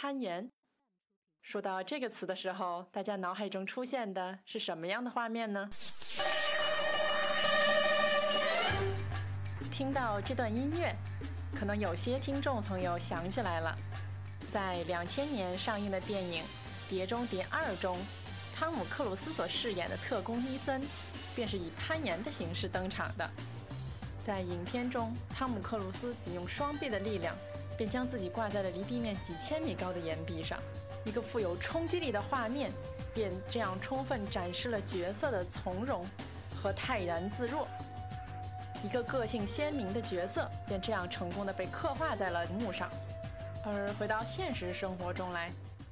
攀岩。说到这个词的时候，大家脑海中出现的是什么样的画面呢？听到这段音乐，可能有些听众朋友想起来了，在两千年上映的电影《碟中谍二》中，汤姆·克鲁斯所饰演的特工伊森，便是以攀岩的形式登场的。在影片中，汤姆·克鲁斯仅用双臂的力量，便将自己挂在了离地面几千米高的岩壁上。一个富有冲击力的画面，便这样充分展示了角色的从容和泰然自若。一个个性鲜明的角色，便这样成功的被刻画在了幕上。而回到现实生活中来，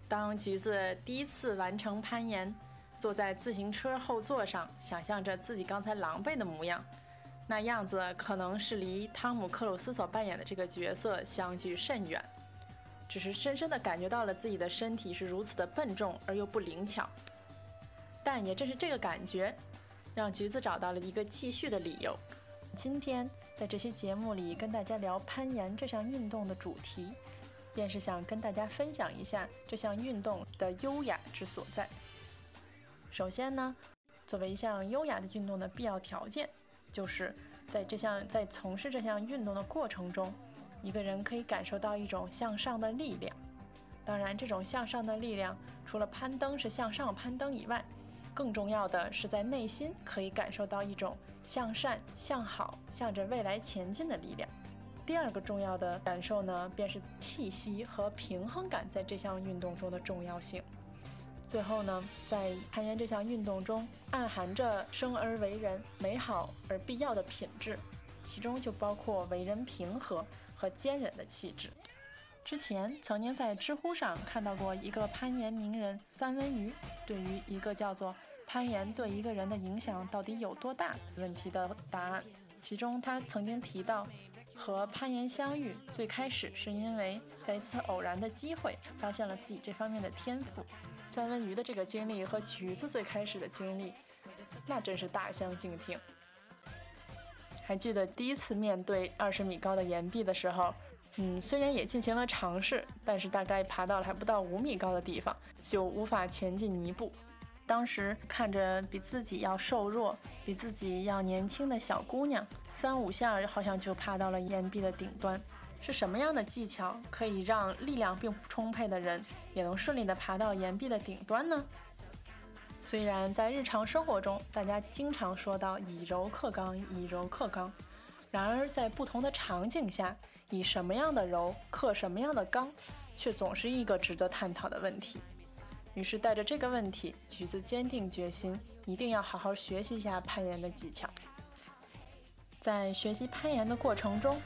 当橘子第一次完成攀岩，坐在自行车后座上，想象着自己刚才狼狈的模样，那样子可能是离汤姆·克鲁斯所扮演的这个角色相距甚远。只是深深的感觉到了自己的身体是如此的笨重而又不灵巧。但也正是这个感觉，让橘子找到了一个继续的理由。今天在这期节目里跟大家聊攀岩这项运动的主题，便是想跟大家分享一下这项运动的优雅之所在。首先呢，作为一项优雅的运动的必要条件，就是在这项在从事这项运动的过程中，一个人可以感受到一种向上的力量。当然，这种向上的力量除了攀登是向上攀登以外，更重要的是，在内心可以感受到一种向善、向好、向着未来前进的力量。第二个重要的感受呢，便是气息和平衡感在这项运动中的重要性。最后呢，在攀岩这项运动中，暗含着生而为人美好而必要的品质，其中就包括为人平和和坚韧的气质。之前曾经在知乎上看到过一个攀岩名人三文鱼对于一个叫做“攀岩对一个人的影响到底有多大”问题的答案。其中他曾经提到，和攀岩相遇最开始是因为在一次偶然的机会发现了自己这方面的天赋。三文鱼的这个经历和橘子最开始的经历，那真是大相径庭。还记得第一次面对二十米高的岩壁的时候。嗯，虽然也进行了尝试，但是大概爬到了还不到五米高的地方，就无法前进一步。当时看着比自己要瘦弱、比自己要年轻的小姑娘，三五下好像就爬到了岩壁的顶端。是什么样的技巧可以让力量并不充沛的人也能顺利地爬到岩壁的顶端呢？虽然在日常生活中，大家经常说到以柔克刚，以柔克刚。然而，在不同的场景下，以什么样的柔克什么样的刚，却总是一个值得探讨的问题。于是，带着这个问题，橘子坚定决心，一定要好好学习一下攀岩的技巧。在学习攀岩的过程中，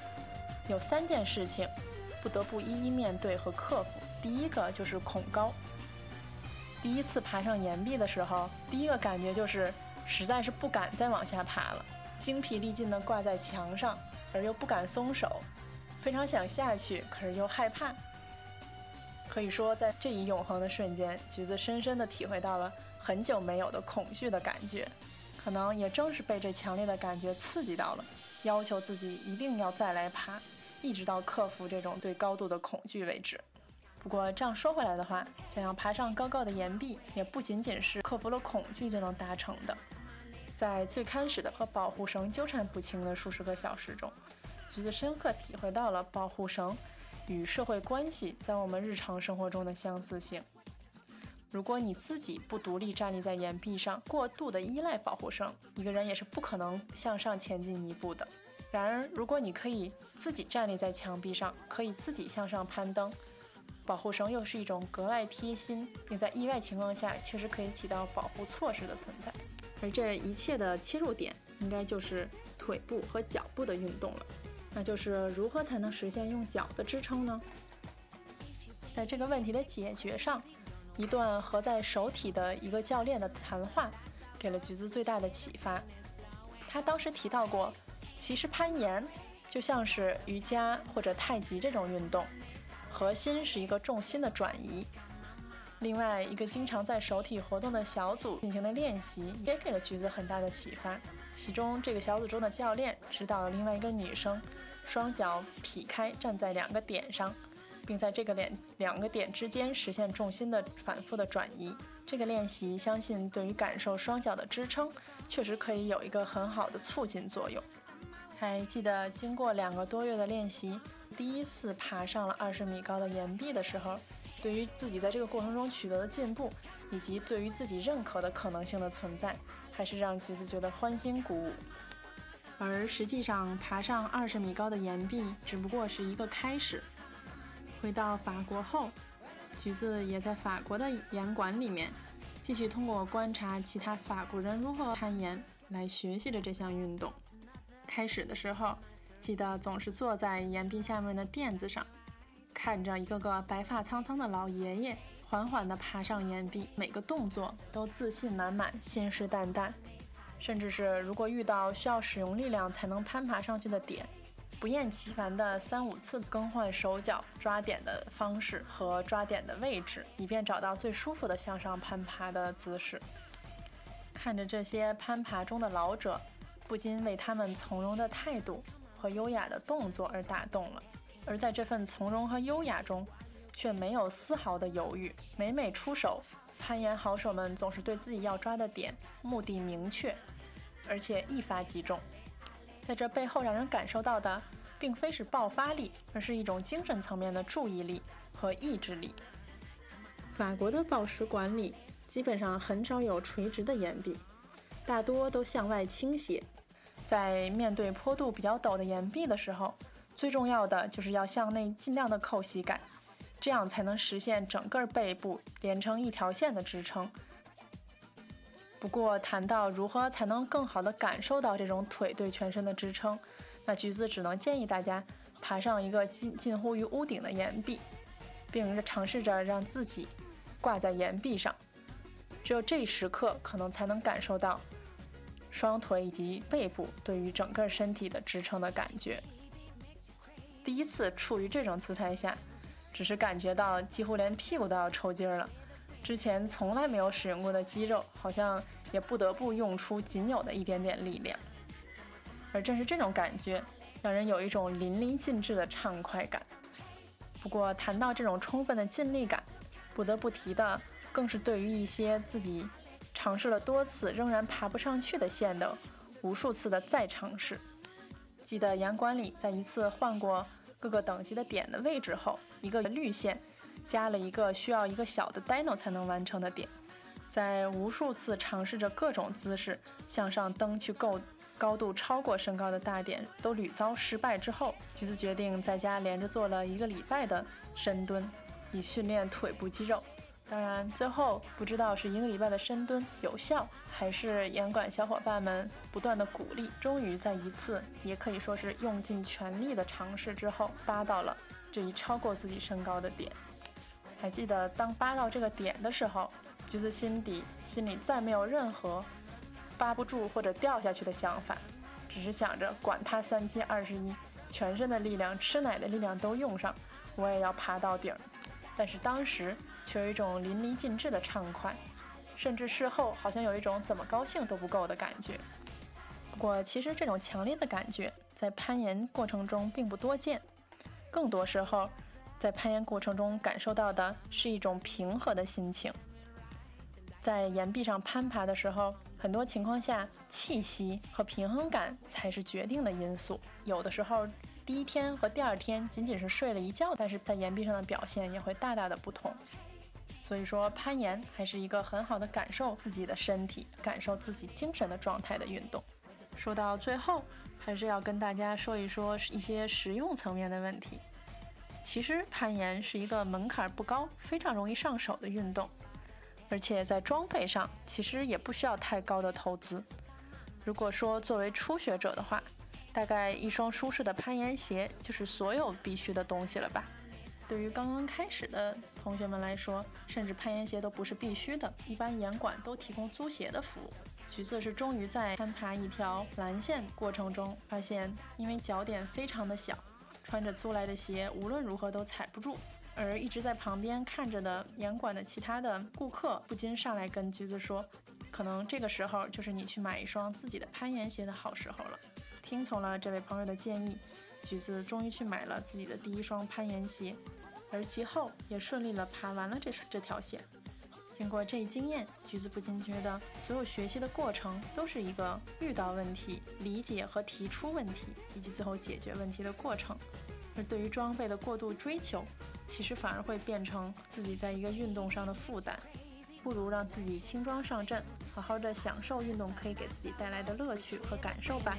有三件事情不得不一一面对和克服。第一个就是恐高。第一次爬上岩壁的时候，第一个感觉就是实在是不敢再往下爬了。精疲力尽地挂在墙上，而又不敢松手，非常想下去，可是又害怕。可以说，在这一永恒的瞬间，橘子深深地体会到了很久没有的恐惧的感觉。可能也正是被这强烈的感觉刺激到了，要求自己一定要再来爬，一直到克服这种对高度的恐惧为止。不过这样说回来的话，想要爬上高高的岩壁，也不仅仅是克服了恐惧就能达成的。在最开始的和保护绳纠缠不清的数十个小时中，橘子深刻体会到了保护绳与社会关系在我们日常生活中的相似性。如果你自己不独立站立在岩壁上，过度的依赖保护绳，一个人也是不可能向上前进一步的。然而，如果你可以自己站立在墙壁上，可以自己向上攀登，保护绳又是一种格外贴心，并在意外情况下确实可以起到保护措施的存在。而这一切的切入点，应该就是腿部和脚部的运动了。那就是如何才能实现用脚的支撑呢？在这个问题的解决上，一段和在手体的一个教练的谈话，给了橘子最大的启发。他当时提到过，其实攀岩就像是瑜伽或者太极这种运动，核心是一个重心的转移。另外一个经常在手体活动的小组进行了练习，也给了橘子很大的启发。其中，这个小组中的教练指导了另外一个女生，双脚劈开站在两个点上，并在这个两两个点之间实现重心的反复的转移。这个练习相信对于感受双脚的支撑，确实可以有一个很好的促进作用。还记得经过两个多月的练习，第一次爬上了二十米高的岩壁的时候，对于自己在这个过程中取得的进步，以及对于自己认可的可能性的存在，还是让橘子觉得欢欣鼓舞。而实际上，爬上二十米高的岩壁只不过是一个开始。回到法国后，橘子也在法国的岩馆里面，继续通过观察其他法国人如何攀岩来学习着这项运动。开始的时候，记得总是坐在岩壁下面的垫子上，看着一个个白发苍苍的老爷爷缓缓地爬上岩壁，每个动作都自信满满、信誓旦旦。甚至是如果遇到需要使用力量才能攀爬上去的点，不厌其烦的三五次更换手脚抓点的方式和抓点的位置，以便找到最舒服的向上攀爬的姿势。看着这些攀爬中的老者，不禁为他们从容的态度和优雅的动作而打动了。而在这份从容和优雅中，却没有丝毫的犹豫，每每出手。攀岩好手们总是对自己要抓的点目的明确，而且一发即中。在这背后，让人感受到的并非是爆发力，而是一种精神层面的注意力和意志力。法国的报石馆里基本上很少有垂直的岩壁，大多都向外倾斜。在面对坡度比较陡的岩壁的时候，最重要的就是要向内尽量的扣膝盖。这样才能实现整个背部连成一条线的支撑。不过，谈到如何才能更好的感受到这种腿对全身的支撑，那橘子只能建议大家爬上一个近近乎于屋顶的岩壁，并尝试着让自己挂在岩壁上。只有这时刻，可能才能感受到双腿以及背部对于整个身体的支撑的感觉。第一次处于这种姿态下。只是感觉到几乎连屁股都要抽筋了，之前从来没有使用过的肌肉，好像也不得不用出仅有的一点点力量。而正是这种感觉，让人有一种淋漓尽致的畅快感。不过谈到这种充分的尽力感，不得不提的更是对于一些自己尝试了多次仍然爬不上去的线的无数次的再尝试。记得岩馆里在一次换过各个等级的点的位置后。一个绿线，加了一个需要一个小的 dino 才能完成的点，在无数次尝试着各种姿势向上蹬去够高度超过身高的大点，都屡遭失败之后，橘子决定在家连着做了一个礼拜的深蹲，以训练腿部肌肉。当然，最后不知道是一个礼拜的深蹲有效，还是严管小伙伴们不断的鼓励，终于在一次也可以说是用尽全力的尝试之后，扒到了。这一超过自己身高的点，还记得当扒到这个点的时候，橘子心底心里再没有任何扒不住或者掉下去的想法，只是想着管他三七二十一，全身的力量、吃奶的力量都用上，我也要爬到顶。但是当时却有一种淋漓尽致的畅快，甚至事后好像有一种怎么高兴都不够的感觉。不过其实这种强烈的感觉在攀岩过程中并不多见。更多时候，在攀岩过程中感受到的是一种平和的心情。在岩壁上攀爬的时候，很多情况下，气息和平衡感才是决定的因素。有的时候，第一天和第二天仅仅是睡了一觉，但是在岩壁上的表现也会大大的不同。所以说，攀岩还是一个很好的感受自己的身体、感受自己精神的状态的运动。说到最后。还是要跟大家说一说一些实用层面的问题。其实攀岩是一个门槛不高、非常容易上手的运动，而且在装备上其实也不需要太高的投资。如果说作为初学者的话，大概一双舒适的攀岩鞋就是所有必须的东西了吧。对于刚刚开始的同学们来说，甚至攀岩鞋都不是必须的，一般岩馆都提供租鞋的服务。橘子是终于在攀爬一条蓝线过程中发现，因为脚点非常的小，穿着租来的鞋无论如何都踩不住。而一直在旁边看着的岩馆的其他的顾客不禁上来跟橘子说：“可能这个时候就是你去买一双自己的攀岩鞋的好时候了。”听从了这位朋友的建议，橘子终于去买了自己的第一双攀岩鞋。而其后也顺利地爬完了这这条线。经过这一经验，橘子不禁觉得，所有学习的过程都是一个遇到问题、理解和提出问题，以及最后解决问题的过程。而对于装备的过度追求，其实反而会变成自己在一个运动上的负担。不如让自己轻装上阵，好好的享受运动可以给自己带来的乐趣和感受吧。